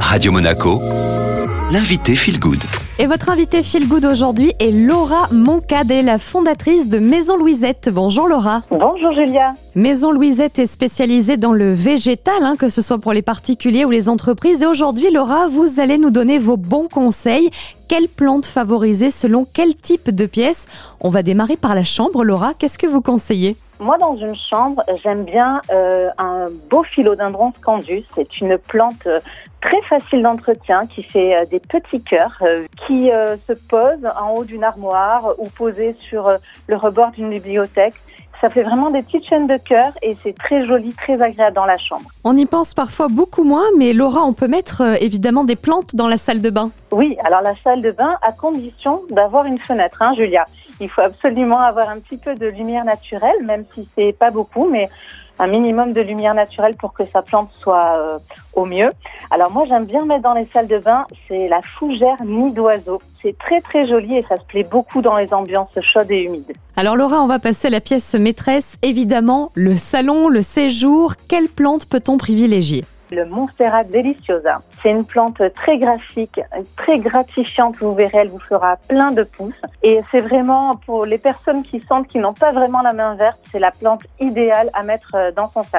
Radio Monaco, l'invité Feel Good. Et votre invité Feel Good aujourd'hui est Laura Moncadet, la fondatrice de Maison Louisette. Bonjour Laura. Bonjour Julia. Maison Louisette est spécialisée dans le végétal, hein, que ce soit pour les particuliers ou les entreprises. Et aujourd'hui, Laura, vous allez nous donner vos bons conseils. Quelles plantes favoriser selon quel type de pièces On va démarrer par la chambre. Laura, qu'est-ce que vous conseillez? Moi, dans une chambre, j'aime bien euh, un beau philodendron scandus. C'est une plante euh, très facile d'entretien qui fait euh, des petits cœurs, qui se pose en haut d'une armoire ou posée sur le rebord d'une bibliothèque. Ça fait vraiment des petites chaînes de cœur et c'est très joli, très agréable dans la chambre. On y pense parfois beaucoup moins, mais Laura, on peut mettre évidemment des plantes dans la salle de bain. Oui, alors la salle de bain à condition d'avoir une fenêtre, hein, Julia. Il faut absolument avoir un petit peu de lumière naturelle, même si c'est pas beaucoup, mais un minimum de lumière naturelle pour que sa plante soit euh, au mieux. Alors moi j'aime bien mettre dans les salles de bain, c'est la fougère nid d'oiseau. C'est très très joli et ça se plaît beaucoup dans les ambiances chaudes et humides. Alors Laura, on va passer à la pièce maîtresse, évidemment, le salon, le séjour. Quelle plante peut-on privilégier? Le Monstera deliciosa. C'est une plante très graphique, très gratifiante. Vous verrez, elle vous fera plein de pousses. Et c'est vraiment pour les personnes qui sentent qu'ils n'ont pas vraiment la main verte, c'est la plante idéale à mettre euh, dans son salon.